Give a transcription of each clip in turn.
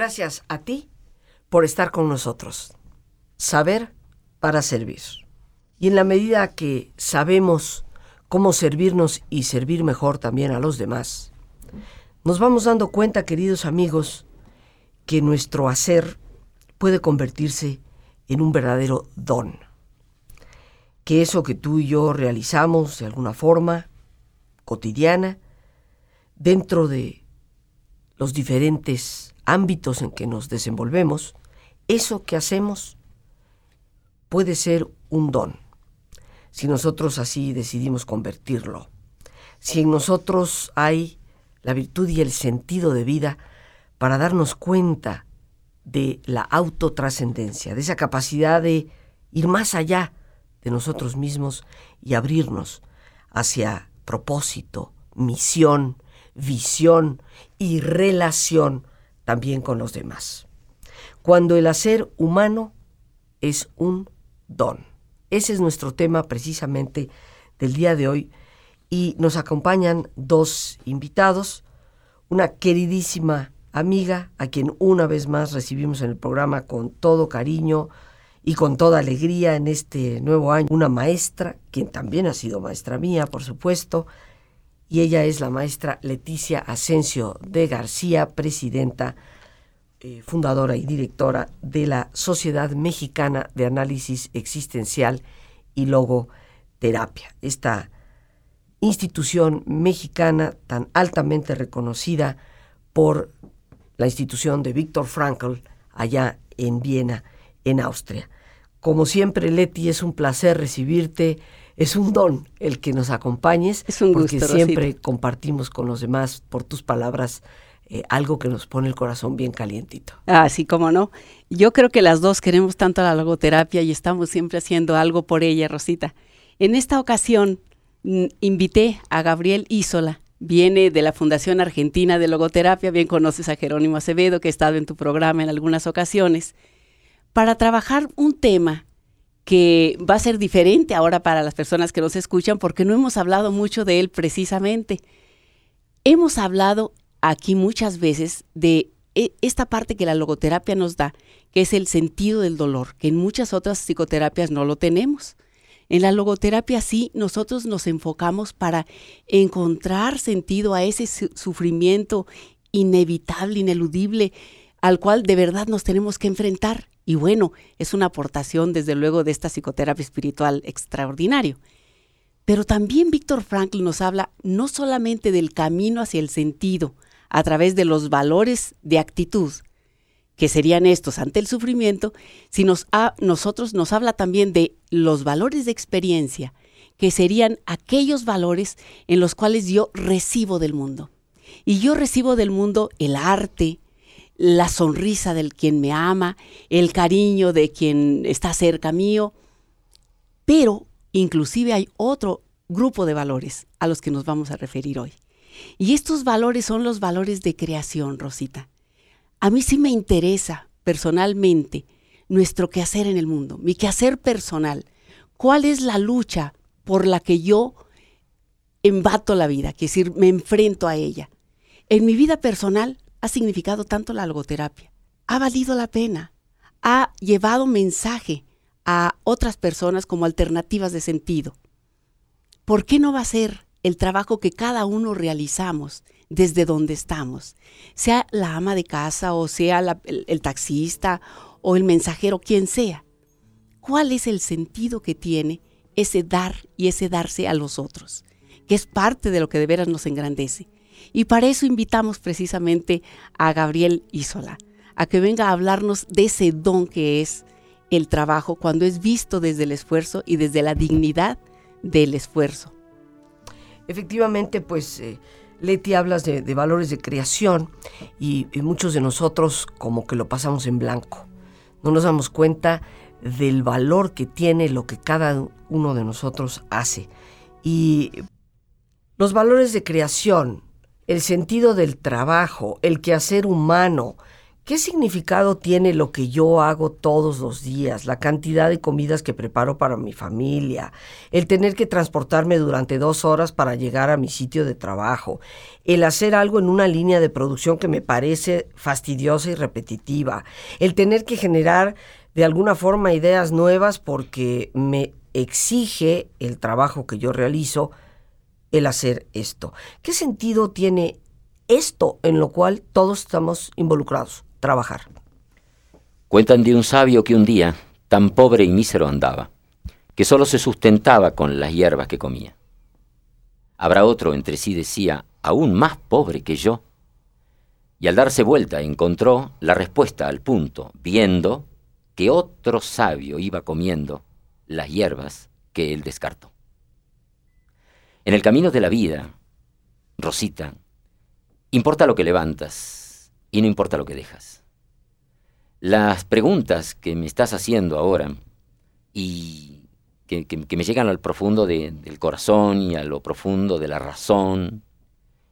Gracias a ti por estar con nosotros. Saber para servir. Y en la medida que sabemos cómo servirnos y servir mejor también a los demás, nos vamos dando cuenta, queridos amigos, que nuestro hacer puede convertirse en un verdadero don. Que eso que tú y yo realizamos de alguna forma cotidiana, dentro de los diferentes ámbitos en que nos desenvolvemos, eso que hacemos puede ser un don, si nosotros así decidimos convertirlo. Si en nosotros hay la virtud y el sentido de vida para darnos cuenta de la autotrascendencia, de esa capacidad de ir más allá de nosotros mismos y abrirnos hacia propósito, misión, visión y relación también con los demás. Cuando el hacer humano es un don. Ese es nuestro tema precisamente del día de hoy y nos acompañan dos invitados, una queridísima amiga a quien una vez más recibimos en el programa con todo cariño y con toda alegría en este nuevo año, una maestra, quien también ha sido maestra mía, por supuesto, y ella es la maestra Leticia Asensio de García, presidenta, eh, fundadora y directora de la Sociedad Mexicana de Análisis Existencial y Logoterapia. Esta institución mexicana tan altamente reconocida por la institución de Víctor Frankl allá en Viena, en Austria. Como siempre, Leti, es un placer recibirte es un don el que nos acompañes, es un porque siempre compartimos con los demás por tus palabras eh, algo que nos pone el corazón bien calientito. Ah, sí, cómo no. Yo creo que las dos queremos tanto la logoterapia y estamos siempre haciendo algo por ella, Rosita. En esta ocasión mm, invité a Gabriel Isola, viene de la Fundación Argentina de Logoterapia, bien conoces a Jerónimo Acevedo, que ha estado en tu programa en algunas ocasiones, para trabajar un tema que va a ser diferente ahora para las personas que nos escuchan porque no hemos hablado mucho de él precisamente. Hemos hablado aquí muchas veces de e, esta parte que la logoterapia nos da, que es el sentido del dolor, que en muchas otras psicoterapias no lo tenemos. En la logoterapia sí, nosotros nos enfocamos para encontrar sentido a ese sufrimiento inevitable, ineludible, al cual de verdad nos tenemos que enfrentar. Y bueno, es una aportación desde luego de esta psicoterapia espiritual extraordinario. Pero también Víctor Frankl nos habla no solamente del camino hacia el sentido a través de los valores de actitud, que serían estos ante el sufrimiento, sino a nosotros nos habla también de los valores de experiencia, que serían aquellos valores en los cuales yo recibo del mundo. Y yo recibo del mundo el arte, la sonrisa del quien me ama, el cariño de quien está cerca mío, pero inclusive hay otro grupo de valores a los que nos vamos a referir hoy. Y estos valores son los valores de creación, Rosita. A mí sí me interesa personalmente nuestro quehacer en el mundo, mi quehacer personal. ¿Cuál es la lucha por la que yo embato la vida? Es decir, me enfrento a ella. En mi vida personal, ha significado tanto la logoterapia. Ha valido la pena. Ha llevado mensaje a otras personas como alternativas de sentido. ¿Por qué no va a ser el trabajo que cada uno realizamos desde donde estamos? Sea la ama de casa o sea el taxista o el mensajero, quien sea. ¿Cuál es el sentido que tiene ese dar y ese darse a los otros? Que es parte de lo que de veras nos engrandece. Y para eso invitamos precisamente a Gabriel Isola, a que venga a hablarnos de ese don que es el trabajo cuando es visto desde el esfuerzo y desde la dignidad del esfuerzo. Efectivamente, pues eh, Leti hablas de, valores de creación y, y muchos de nosotros como que lo pasamos en blanco. No nos damos cuenta del valor que tiene lo que cada uno de nosotros hace. Y los valores de creación el sentido del trabajo, el quehacer humano, ¿Qué significado tiene lo que yo hago todos los días, la cantidad de comidas que preparo para mi familia, el tener que transportarme durante dos horas para llegar a mi sitio de trabajo, el hacer algo en una línea de producción que me parece fastidiosa y repetitiva, el tener que generar de alguna forma ideas nuevas porque me exige el trabajo que yo realizo el hacer esto? ¿Qué sentido tiene esto en lo cual todos estamos involucrados? trabajar. Cuentan de un sabio que un día, tan pobre y mísero andaba, que solo se sustentaba con las hierbas que comía. Habrá otro, entre sí decía, aún más pobre que yo. Y al darse vuelta encontró la respuesta al punto, viendo que otro sabio iba comiendo las hierbas que él descartó. En el camino de la vida, Rosita, importa lo que levantas, y no importa lo que dejas. Las preguntas que me estás haciendo ahora y que, me llegan al profundo del corazón y a lo profundo de la razón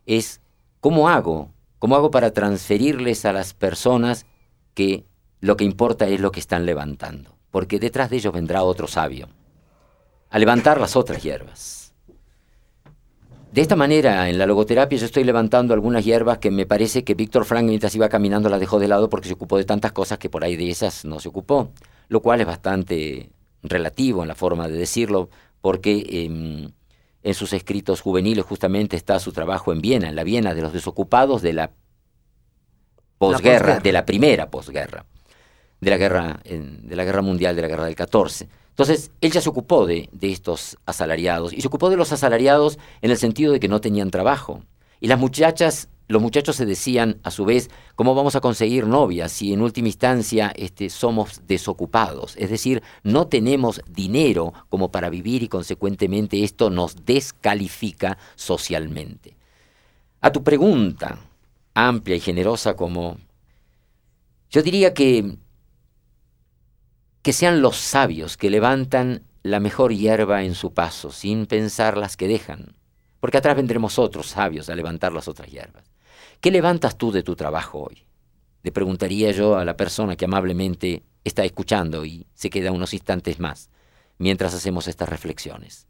es ¿cómo hago? ¿Cómo hago para transferirles a las personas que lo que importa es lo que están levantando? Porque detrás de ellos vendrá otro sabio a levantar las otras hierbas. De esta manera, en la logoterapia yo estoy levantando algunas hierbas que me parece que Víctor Frank mientras iba caminando las dejó de lado porque se ocupó de tantas cosas que por ahí de esas no se ocupó, lo cual es bastante relativo en la forma de decirlo, porque em, en sus escritos juveniles justamente está su trabajo en Viena, en la Viena de los desocupados de la posguerra, de la primera posguerra, de la guerra, de la guerra mundial, de la guerra del 14. Entonces, él ya se ocupó de, estos asalariados y se ocupó de los asalariados en el sentido de que no tenían trabajo. Y las muchachas, los muchachos se decían a su vez, ¿cómo vamos a conseguir novias si en última instancia este, somos desocupados? Es decir, no tenemos dinero como para vivir y consecuentemente esto nos descalifica socialmente. A tu pregunta, amplia y generosa como... Yo diría que que sean los sabios que levantan la mejor hierba en su paso, sin pensar las que dejan, porque atrás vendremos otros sabios a levantar las otras hierbas. ¿Qué levantas tú de tu trabajo hoy? Le preguntaría yo a la persona que amablemente está escuchando y se queda unos instantes más mientras hacemos estas reflexiones.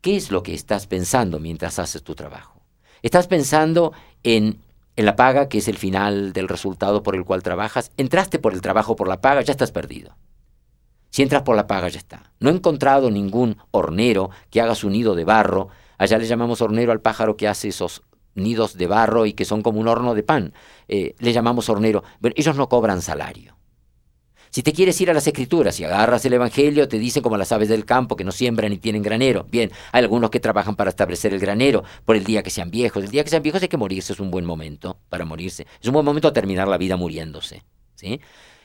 ¿Qué es lo que estás pensando mientras haces tu trabajo? ¿Estás pensando en, en la paga, que es el final del resultado por el cual trabajas? ¿Entraste por el trabajo por la paga? Ya estás perdido. Si entras por la paga ya está. No he encontrado ningún hornero que haga su nido de barro. Allá le llamamos hornero al pájaro que hace esos nidos de barro y que son como un horno de pan. Eh, le llamamos hornero. Bueno, ellos no cobran salario. Si te quieres ir a las escrituras y agarras el Evangelio, te dicen como las aves del campo que no siembran ni tienen granero. Bien, hay algunos que trabajan para establecer el granero por el día que sean viejos. El día que sean viejos hay que morirse, es un buen momento para morirse. Es un buen momento a terminar la vida muriéndose. ¿sí?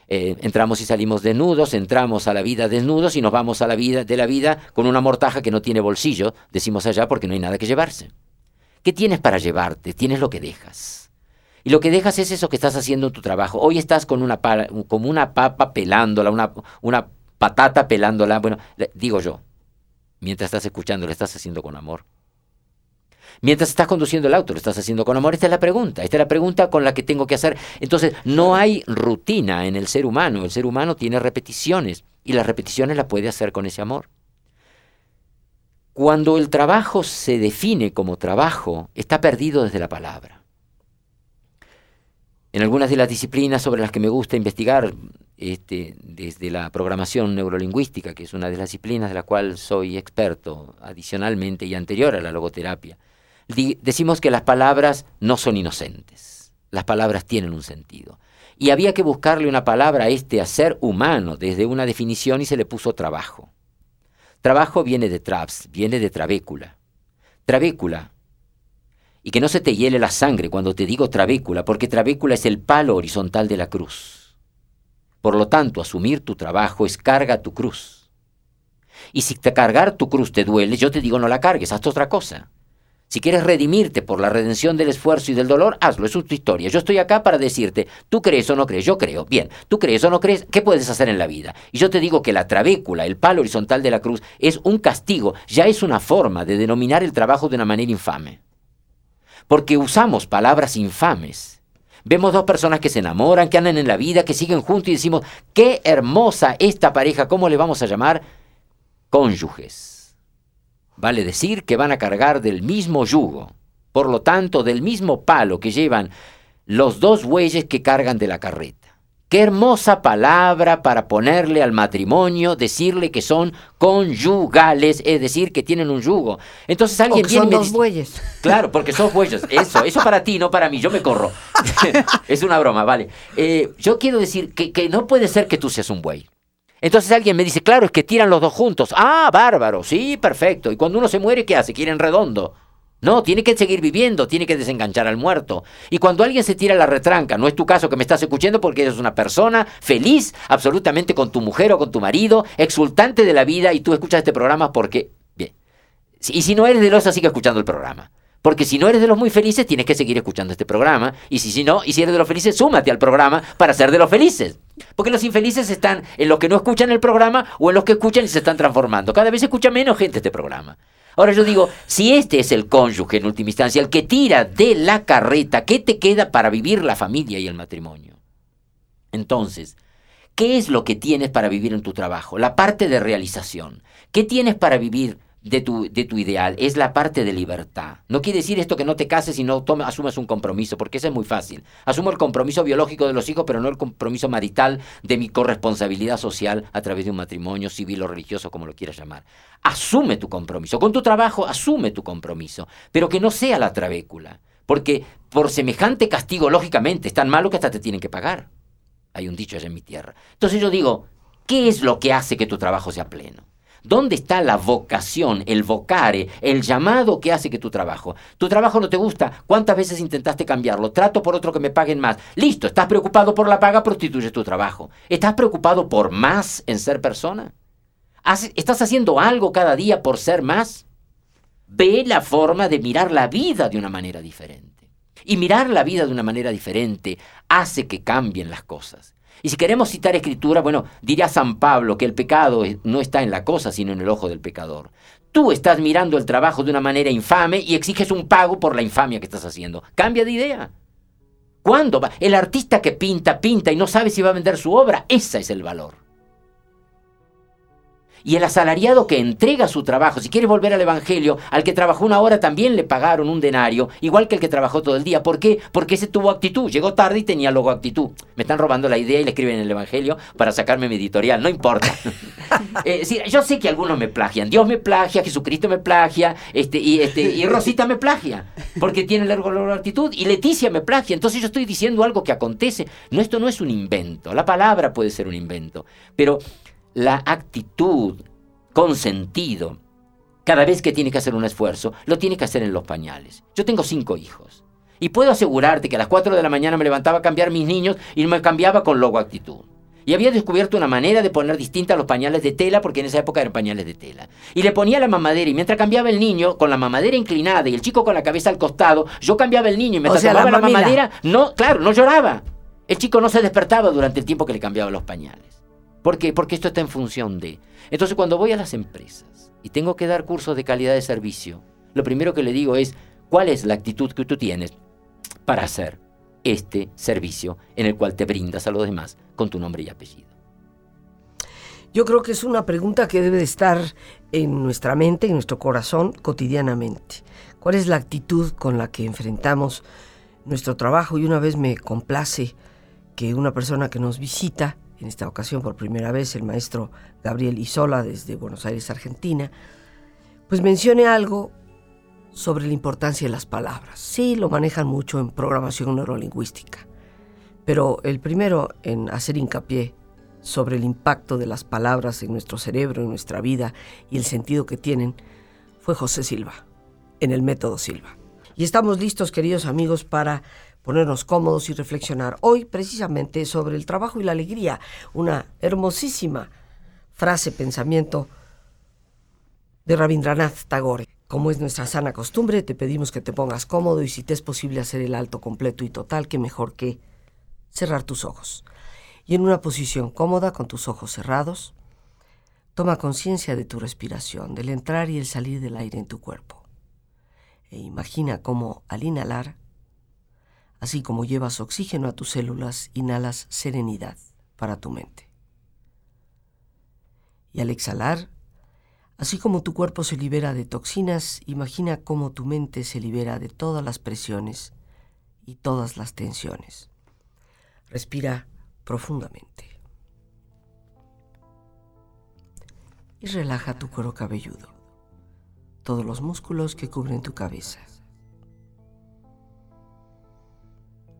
Eh, entramos y salimos desnudos, entramos a la vida desnudos y nos vamos a la vida de la vida con una mortaja que no tiene bolsillo, decimos allá porque no hay nada que llevarse. ¿Qué tienes para llevarte? Tienes lo que dejas. Y lo que dejas es eso que estás haciendo en tu trabajo. Hoy estás con una, como una papa pelándola, una, una patata pelándola. Bueno, digo yo, mientras estás escuchando, lo estás haciendo con amor. Mientras estás conduciendo el auto, lo estás haciendo con amor. Esta es la pregunta. Esta es la pregunta con la que tengo que hacer. Entonces, no hay rutina en el ser humano. El ser humano tiene repeticiones y las repeticiones las puede hacer con ese amor. Cuando el trabajo se define como trabajo, está perdido desde la palabra. En algunas de las disciplinas sobre las que me gusta investigar, este, desde la programación neurolingüística, que es una de las disciplinas de la cual soy experto adicionalmente y anterior a la logoterapia, decimos que las palabras no son inocentes, las palabras tienen un sentido. Y había que buscarle una palabra a este hacer humano desde una definición y se le puso trabajo. Trabajo viene de traps, viene de trabécula. Trabécula. Y que no se te hiele la sangre cuando te digo trabécula, porque trabécula es el palo horizontal de la cruz. Por lo tanto, asumir tu trabajo es carga tu cruz. Y si te cargar tu cruz te duele, yo te digo no la cargues, haz otra cosa. Si quieres redimirte por la redención del esfuerzo y del dolor, hazlo, es tu historia. Yo estoy acá para decirte, tú crees o no crees, yo creo, bien, tú crees o no crees, ¿qué puedes hacer en la vida? Y yo te digo que la trabécula, el palo horizontal de la cruz, es un castigo, ya es una forma de denominar el trabajo de una manera infame. Porque usamos palabras infames Vemos dos personas que se enamoran, que andan en la vida, que siguen juntos y decimos, qué hermosa esta pareja, ¿cómo le vamos a llamar? Cónyuges. Vale decir que van a cargar del mismo yugo, por lo tanto, del mismo palo que llevan los dos bueyes que cargan de la carreta. Qué hermosa palabra para ponerle al matrimonio, decirle que son conyugales, es decir, que tienen un yugo. Entonces alguien o son dos bueyes. Claro, porque son bueyes. Eso, eso para ti, no para mí. Yo me corro. es una broma, vale. Eh, yo quiero decir que, que no puede ser que tú seas un buey. Entonces alguien me dice, claro, es que tiran los dos juntos. Ah, bárbaro, sí, perfecto. Y cuando uno se muere, ¿qué hace? Quieren redondo. No, tiene que seguir viviendo, tiene que desenganchar al muerto. Y cuando alguien se tira la retranca, no es tu caso que me estás escuchando porque eres una persona feliz absolutamente con tu mujer o con tu marido, exultante de la vida y tú escuchas este programa porque, bien. Y si no eres de los, sigue escuchando el programa. Porque si no eres de los muy felices, tienes que seguir escuchando este programa. Y si, si no, y si eres de los felices, súmate al programa para ser de los felices. Porque los infelices están en los que no escuchan el programa o en los que escuchan y se están transformando. Cada vez escucha menos gente este programa. Ahora yo digo, si este es el cónyuge en última instancia, el que tira de la carreta, ¿qué te queda para vivir la familia y el matrimonio? Entonces, ¿qué es lo que tienes para vivir en tu trabajo? La parte de realización. ¿Qué tienes para vivir de tu, de tu ideal, es la parte de libertad. No quiere decir esto que no te cases y no tomes, asumas un compromiso, porque eso es muy fácil. Asumo el compromiso biológico de los hijos, pero no el compromiso marital de mi corresponsabilidad social a través de un matrimonio civil o religioso, como lo quieras llamar. Asume tu compromiso. Con tu trabajo, asume tu compromiso, pero que no sea la trabécula, porque por semejante castigo, lógicamente, es tan malo que hasta te tienen que pagar. Hay un dicho allá en mi tierra. Entonces yo digo, ¿qué es lo que hace que tu trabajo sea pleno? ¿Dónde está la vocación, el vocare, el llamado que hace que tu trabajo? Tu trabajo no te gusta. ¿Cuántas veces intentaste cambiarlo? Trato por otro que me paguen más. Listo, estás preocupado por la paga, prostituyes tu trabajo. ¿Estás preocupado por más en ser persona? ¿Estás haciendo algo cada día por ser más? Ve la forma de mirar la vida de una manera diferente. Y mirar la vida de una manera diferente hace que cambien las cosas. Y si queremos citar escritura, bueno, diría San Pablo que el pecado no está en la cosa, sino en el ojo del pecador. Tú estás mirando el trabajo de una manera infame y exiges un pago por la infamia que estás haciendo. Cambia de idea. ¿Cuándo va? El artista que pinta, pinta y no sabe si va a vender su obra, ese es el valor. Y el asalariado que entrega su trabajo, si quiere volver al Evangelio, al que trabajó una hora también le pagaron un denario, igual que el que trabajó todo el día. ¿Por qué? Porque ese tuvo actitud. Llegó tarde y tenía luego actitud. Me están robando la idea y le escriben en el Evangelio para sacarme mi editorial. No importa. eh, yo sé que algunos me plagian. Dios me plagia, Jesucristo me plagia, este, y, este, y Rosita me plagia, porque tiene la actitud. Y Leticia me plagia. Entonces yo estoy diciendo algo que acontece. No, esto no es un invento. La palabra puede ser un invento. Pero la actitud con sentido, cada vez que tiene que hacer un esfuerzo, lo tiene que hacer en los pañales. Yo tengo cinco hijos. Y puedo asegurarte que a las 4 de la mañana me levantaba a cambiar mis niños y me cambiaba con logo actitud. Y había descubierto una manera de poner distinta los pañales de tela, porque en esa época eran pañales de tela. Y le ponía la mamadera, y mientras cambiaba el niño con la mamadera inclinada y el chico con la cabeza al costado, yo cambiaba el niño y mientras cambiaba la mamadera, no, claro, no lloraba. El chico no se despertaba durante el tiempo que le cambiaba los pañales. ¿Por qué? Porque esto está en función de... Entonces cuando voy a las empresas y tengo que dar cursos de calidad de servicio, lo primero que le digo es, ¿cuál es la actitud que tú tienes para hacer este servicio en el cual te brindas a los demás con tu nombre y apellido? Yo creo que es una pregunta que debe de estar en nuestra mente, en nuestro corazón, cotidianamente. ¿Cuál es la actitud con la que enfrentamos nuestro trabajo? Y una vez me complace que una persona que nos visita en esta ocasión por primera vez el maestro Gabriel Isola desde Buenos Aires, Argentina, pues mencione algo sobre la importancia de las palabras. Sí, lo manejan mucho en programación neurolingüística, pero el primero en hacer hincapié sobre el impacto de las palabras en nuestro cerebro, en nuestra vida y el sentido que tienen, fue José Silva, en el método Silva. Y estamos listos, queridos amigos, para ponernos cómodos y reflexionar hoy precisamente sobre el trabajo y la alegría, una hermosísima frase, pensamiento de Rabindranath Tagore. Como es nuestra sana costumbre, te pedimos que te pongas cómodo y si te es posible hacer el alto completo y total, que mejor que cerrar tus ojos. Y en una posición cómoda, con tus ojos cerrados, toma conciencia de tu respiración, del entrar y el salir del aire en tu cuerpo. E imagina cómo al inhalar, Así como llevas oxígeno a tus células, inhalas serenidad para tu mente. Y al exhalar, así como tu cuerpo se libera de toxinas, imagina cómo tu mente se libera de todas las presiones y todas las tensiones. Respira profundamente. Y relaja tu cuero cabelludo, todos los músculos que cubren tu cabeza.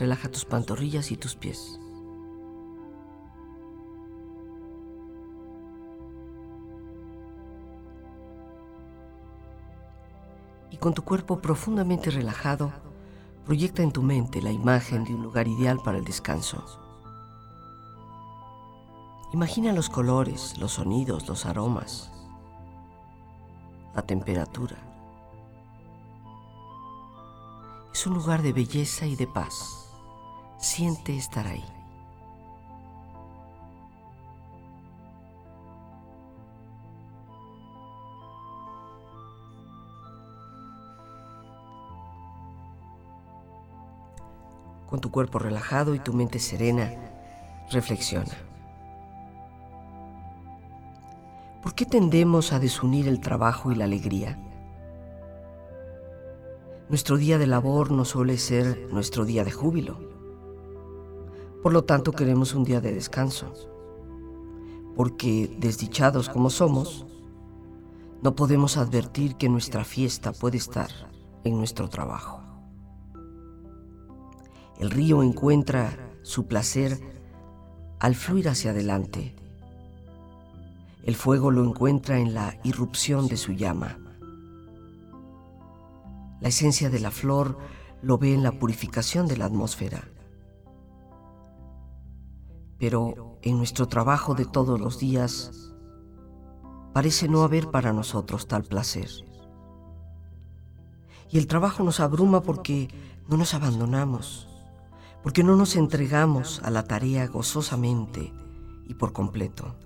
Relaja tus pantorrillas y tus pies. Y con tu cuerpo profundamente relajado, Proyecta en tu mente la imagen de un lugar ideal para el descanso. Imagina los colores, los sonidos, los aromas, la temperatura. Es un lugar de belleza y de paz. Siente estar ahí. con tu cuerpo relajado y tu mente serena, reflexiona. ¿Por qué tendemos a desunir el trabajo y la alegría? Nuestro día de labor no suele ser nuestro día de júbilo. Por lo tanto, queremos un día de descanso. Porque, desdichados como somos, no podemos advertir que nuestra fiesta puede estar en nuestro trabajo. El río encuentra su placer al fluir hacia adelante. El fuego lo encuentra en la irrupción de su llama. La esencia de la flor lo ve en la purificación de la atmósfera. Pero en nuestro trabajo de todos los días parece no haber para nosotros tal placer. Y el trabajo nos abruma porque no nos abandonamos porque no nos entregamos a la tarea gozosamente y por completo.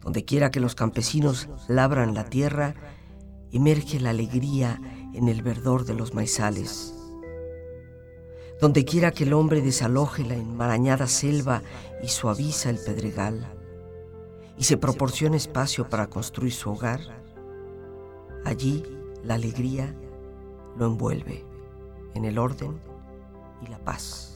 Donde quiera que los campesinos labran la tierra, emerge la alegría en el verdor de los maizales. Donde quiera que el hombre desaloje la enmarañada selva y suaviza el pedregal, y se proporciona espacio para construir su hogar, allí la alegría lo envuelve en el orden y la paz.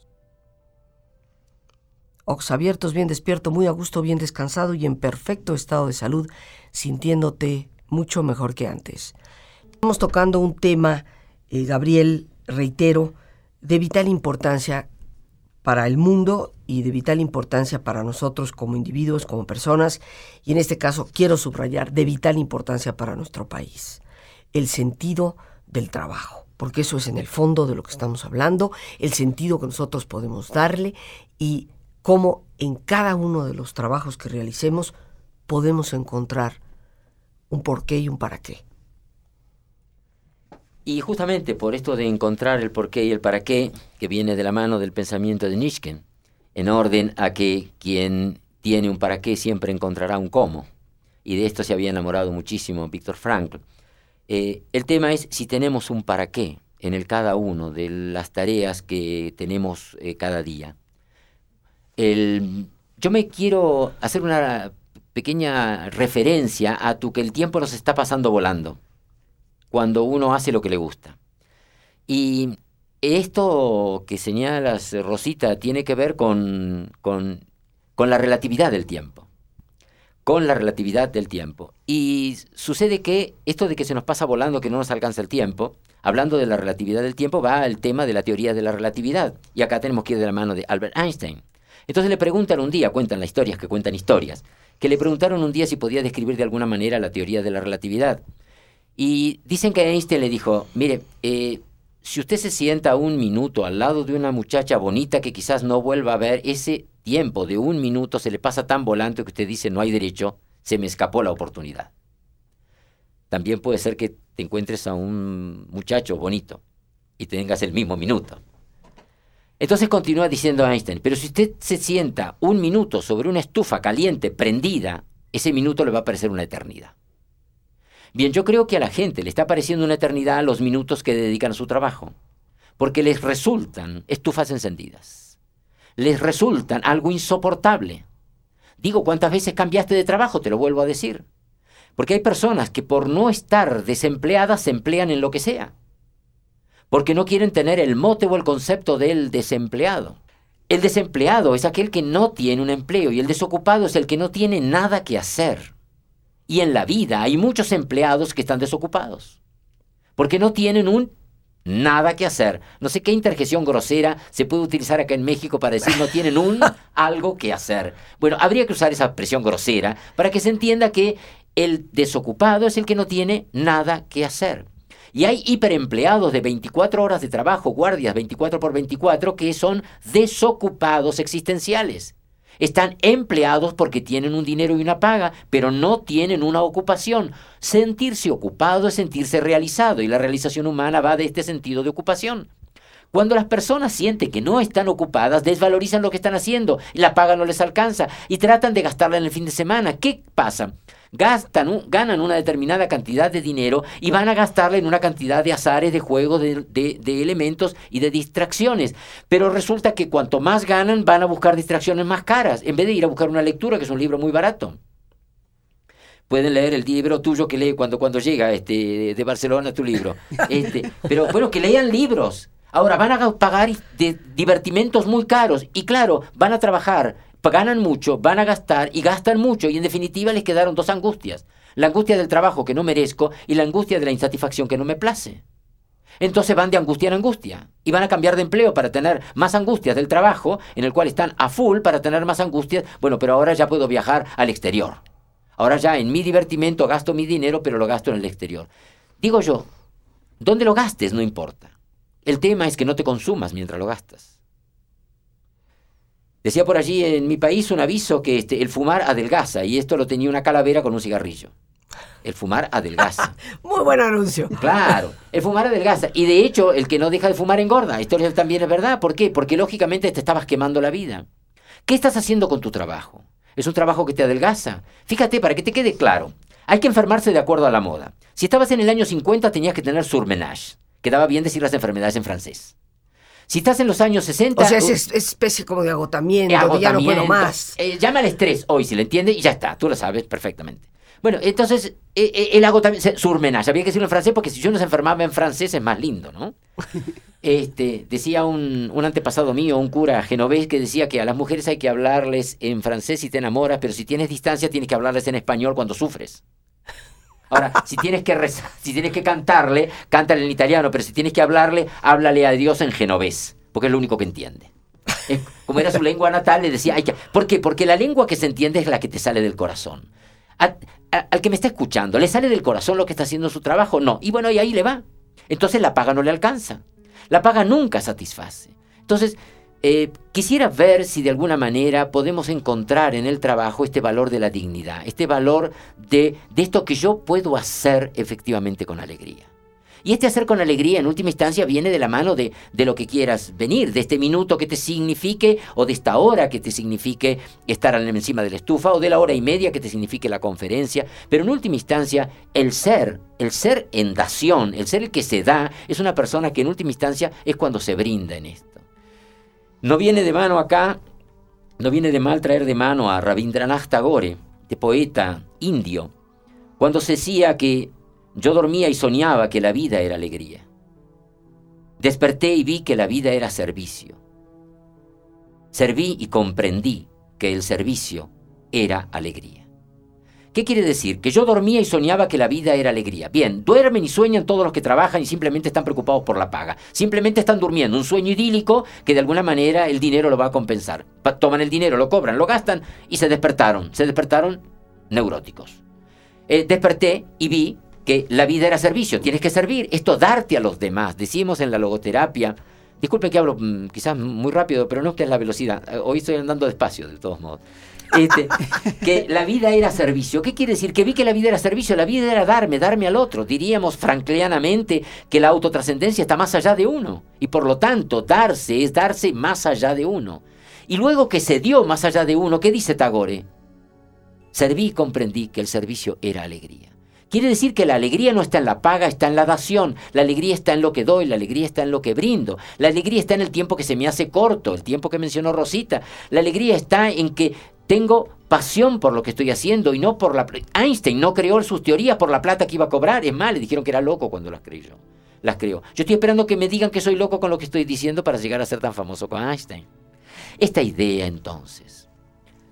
Ojos abiertos, bien despierto, muy a gusto, bien descansado y en perfecto estado de salud, sintiéndote mucho mejor que antes. Estamos tocando un tema, eh, Gabriel, reitero, de vital importancia para el mundo y de vital importancia para nosotros como individuos, como personas, y en este caso quiero subrayar de vital importancia para nuestro país, el sentido del trabajo, porque eso es en el fondo de lo que estamos hablando, el sentido que nosotros podemos darle y cómo en cada uno de los trabajos que realicemos podemos encontrar un porqué y un para qué. Y justamente por esto de encontrar el porqué y el para qué, que viene de la mano del pensamiento de Nietzsche, en orden a que quien tiene un para qué siempre encontrará un cómo. Y de esto se había enamorado muchísimo Víctor Frankl. Eh, el tema es si tenemos un para qué en el cada uno de las tareas que tenemos eh, cada día. Yo me quiero hacer una pequeña referencia a tu que el tiempo nos está pasando volando cuando uno hace lo que le gusta. Y esto que señalas, Rosita, tiene que ver con, con, la relatividad del tiempo. Con la relatividad del tiempo. Y sucede que esto de que se nos pasa volando, que no nos alcanza el tiempo, hablando de la relatividad del tiempo, va al tema de la teoría de la relatividad. Y acá tenemos que ir de la mano de Albert Einstein. Entonces le preguntan un día, cuentan las historias que cuentan historias, que le preguntaron un día si podía describir de alguna manera la teoría de la relatividad. Y dicen que Einstein le dijo, mire, eh, si usted se sienta un minuto al lado de una muchacha bonita que quizás no vuelva a ver, ese tiempo de un minuto se le pasa tan volante que usted dice, no hay derecho, se me escapó la oportunidad. También puede ser que te encuentres a un muchacho bonito y tengas el mismo minuto. Entonces continúa diciendo Einstein, pero si usted se sienta un minuto sobre una estufa caliente, prendida, ese minuto le va a parecer una eternidad. Bien, yo creo que a la gente le está pareciendo una eternidad los minutos que dedican a su trabajo, porque les resultan estufas encendidas, les resultan algo insoportable. Digo, ¿cuántas veces cambiaste de trabajo? Te lo vuelvo a decir. Porque hay personas que por no estar desempleadas se emplean en lo que sea. Porque no quieren tener el mote o el concepto del desempleado. El desempleado es aquel que no tiene un empleo y el desocupado es el que no tiene nada que hacer. Y en la vida hay muchos empleados que están desocupados, porque no tienen un nada que hacer. No sé qué interjección grosera se puede utilizar acá en México para decir no tienen un algo que hacer. Bueno, habría que usar esa expresión grosera para que se entienda que el desocupado es el que no tiene nada que hacer. Y hay hiperempleados de 24 horas de trabajo, guardias 24 por 24, que son desocupados existenciales. Están empleados porque tienen un dinero y una paga, pero no tienen una ocupación. Sentirse ocupado es sentirse realizado y la realización humana va de este sentido de ocupación. Cuando las personas sienten que no están ocupadas, desvalorizan lo que están haciendo, la paga no les alcanza y tratan de gastarla en el fin de semana. ¿Qué pasa? Gastan, ganan una determinada cantidad de dinero y van a gastarla en una cantidad de azares, de juegos, de, de, elementos y de distracciones. Pero resulta que cuanto más ganan, van a buscar distracciones más caras, en vez de ir a buscar una lectura, que es un libro muy barato pueden leer el libro tuyo que lee cuando, cuando llega este, de Barcelona tu libro. Este, pero bueno, que lean libros. Ahora van a pagar de divertimentos muy caros y claro, van a trabajar ganan mucho, van a gastar y gastan mucho y en definitiva les quedaron dos angustias. La angustia del trabajo que no merezco y la angustia de la insatisfacción que no me place. Entonces van de angustia en angustia y van a cambiar de empleo para tener más angustias del trabajo en el cual están a full para tener más angustias. Bueno, pero ahora ya puedo viajar al exterior. Ahora ya en mi divertimento gasto mi dinero, pero lo gasto en el exterior. Digo yo, donde lo gastes no importa. El tema es que no te consumas mientras lo gastas. Decía por allí en mi país un aviso que este, el fumar adelgaza y esto lo tenía una calavera con un cigarrillo. El fumar adelgaza. Muy buen anuncio. Claro, el fumar adelgaza. Y de hecho, el que no deja de fumar engorda. Esto también es verdad. ¿Por qué? Porque lógicamente te estabas quemando la vida. ¿Qué estás haciendo con tu trabajo? ¿Es un trabajo que te adelgaza? Fíjate, para que te quede claro, hay que enfermarse de acuerdo a la moda. Si estabas en el año 50 tenías que tener surmenage. Quedaba bien decir las enfermedades en francés. Si estás en los años 60... O sea, es, especie como de agotamiento, ya no puedo más. Eh, llama al estrés hoy, si le entiende, y ya está, tú lo sabes perfectamente. Bueno, entonces, eh, eh, el agotamiento, surmenage, había que decirlo en francés porque si yo no se enfermaba en francés es más lindo, ¿no? Este, decía un, un, antepasado mío, un cura genovés, que decía que a las mujeres hay que hablarles en francés si te enamoras, pero si tienes distancia tienes que hablarles en español cuando sufres. Ahora, si tienes que rezar, si tienes que cantarle, cántale en italiano, pero si tienes que hablarle, háblale a Dios en genovés, porque es lo único que entiende. como era su lengua natal, le decía, hay. ¿por qué? Porque la lengua que se entiende es la que te sale del corazón. al que me está escuchando, ¿le sale del corazón lo que está haciendo su trabajo? No. Y bueno, y ahí le va. Entonces la paga no le alcanza. La paga nunca satisface. Entonces, eh, quisiera ver si de alguna manera podemos encontrar en el trabajo este valor de la dignidad, este valor de, de esto que yo puedo hacer efectivamente con alegría. Y este hacer con alegría, en última instancia, viene de la mano de, de, lo que quieras venir, de este minuto que te signifique, o de esta hora que te signifique estar encima de la estufa, o de la hora y media que te signifique la conferencia. Pero en última instancia, el ser, el ser en dación, el ser el que se da, es una persona que en última instancia es cuando se brinda en esto. No viene de mano acá, no viene de mal traer de mano a Rabindranath Tagore, de poeta indio, cuando se decía que yo dormía y soñaba que la vida era alegría. Desperté y vi que la vida era servicio. Serví y comprendí que el servicio era alegría. ¿Qué quiere decir? Que yo dormía y soñaba que la vida era alegría. Bien, duermen y sueñan todos los que trabajan y simplemente están preocupados por la paga. Simplemente están durmiendo, un sueño idílico que de alguna manera el dinero lo va a compensar. toman el dinero, lo cobran, lo gastan y se despertaron. Se despertaron neuróticos. Eh, desperté y vi que la vida era servicio, tienes que servir, esto darte a los demás. Decimos en la logoterapia, disculpe que hablo mm, quizás muy rápido, pero no que es la velocidad, eh, hoy estoy andando despacio de todos modos. Este, que la vida era servicio. ¿Qué quiere decir? Que vi que la vida era servicio, la vida era darme, darme al otro. Diríamos francleanamente que la autotrascendencia está más allá de uno. Y por lo tanto, darse es darse más allá de uno. Y luego que se dio más allá de uno, ¿qué dice Tagore? Serví y comprendí que el servicio era alegría. Quiere decir que la alegría no está en la paga, está en la dación. La alegría está en lo que doy, la alegría está en lo que brindo. La alegría está en el tiempo que se me hace corto, el tiempo que mencionó Rosita. La alegría está en que tengo pasión por lo que estoy haciendo y no por la... Einstein no creó sus teorías por la plata que iba a cobrar. Es más, le dijeron que era loco cuando las creyó. Las creó. Yo estoy esperando que me digan que soy loco con lo que estoy diciendo para llegar a ser tan famoso con Einstein. Esta idea entonces,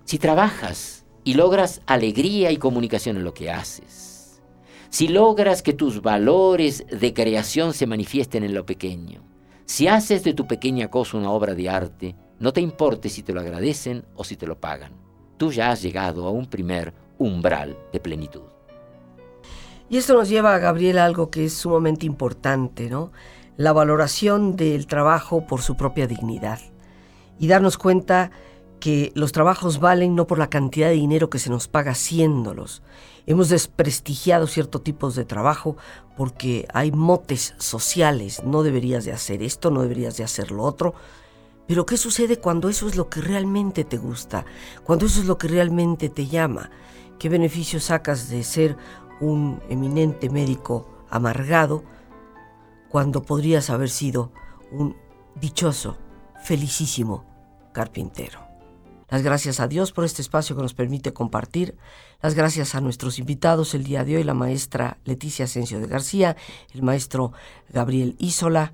si trabajas y logras alegría y comunicación en lo que haces, si logras que tus valores de creación se manifiesten en lo pequeño, si haces de tu pequeña cosa una obra de arte, no te importe si te lo agradecen o si te lo pagan. Tú ya has llegado a un primer umbral de plenitud. Y esto nos lleva a Gabriel a algo que es sumamente importante, ¿no? La valoración del trabajo por su propia dignidad. Y darnos cuenta que los trabajos valen no por la cantidad de dinero que se nos paga haciéndolos. Hemos desprestigiado ciertos tipos de trabajo porque hay motes sociales, no deberías de hacer esto, no deberías de hacer lo otro. Pero ¿qué sucede cuando eso es lo que realmente te gusta? Cuando eso es lo que realmente te llama? ¿Qué beneficio sacas de ser un eminente médico amargado cuando podrías haber sido un dichoso, felicísimo carpintero? Las gracias a Dios por este espacio que nos permite compartir. Las gracias a nuestros invitados el día de hoy, la maestra Leticia Asensio de García, el maestro Gabriel Isola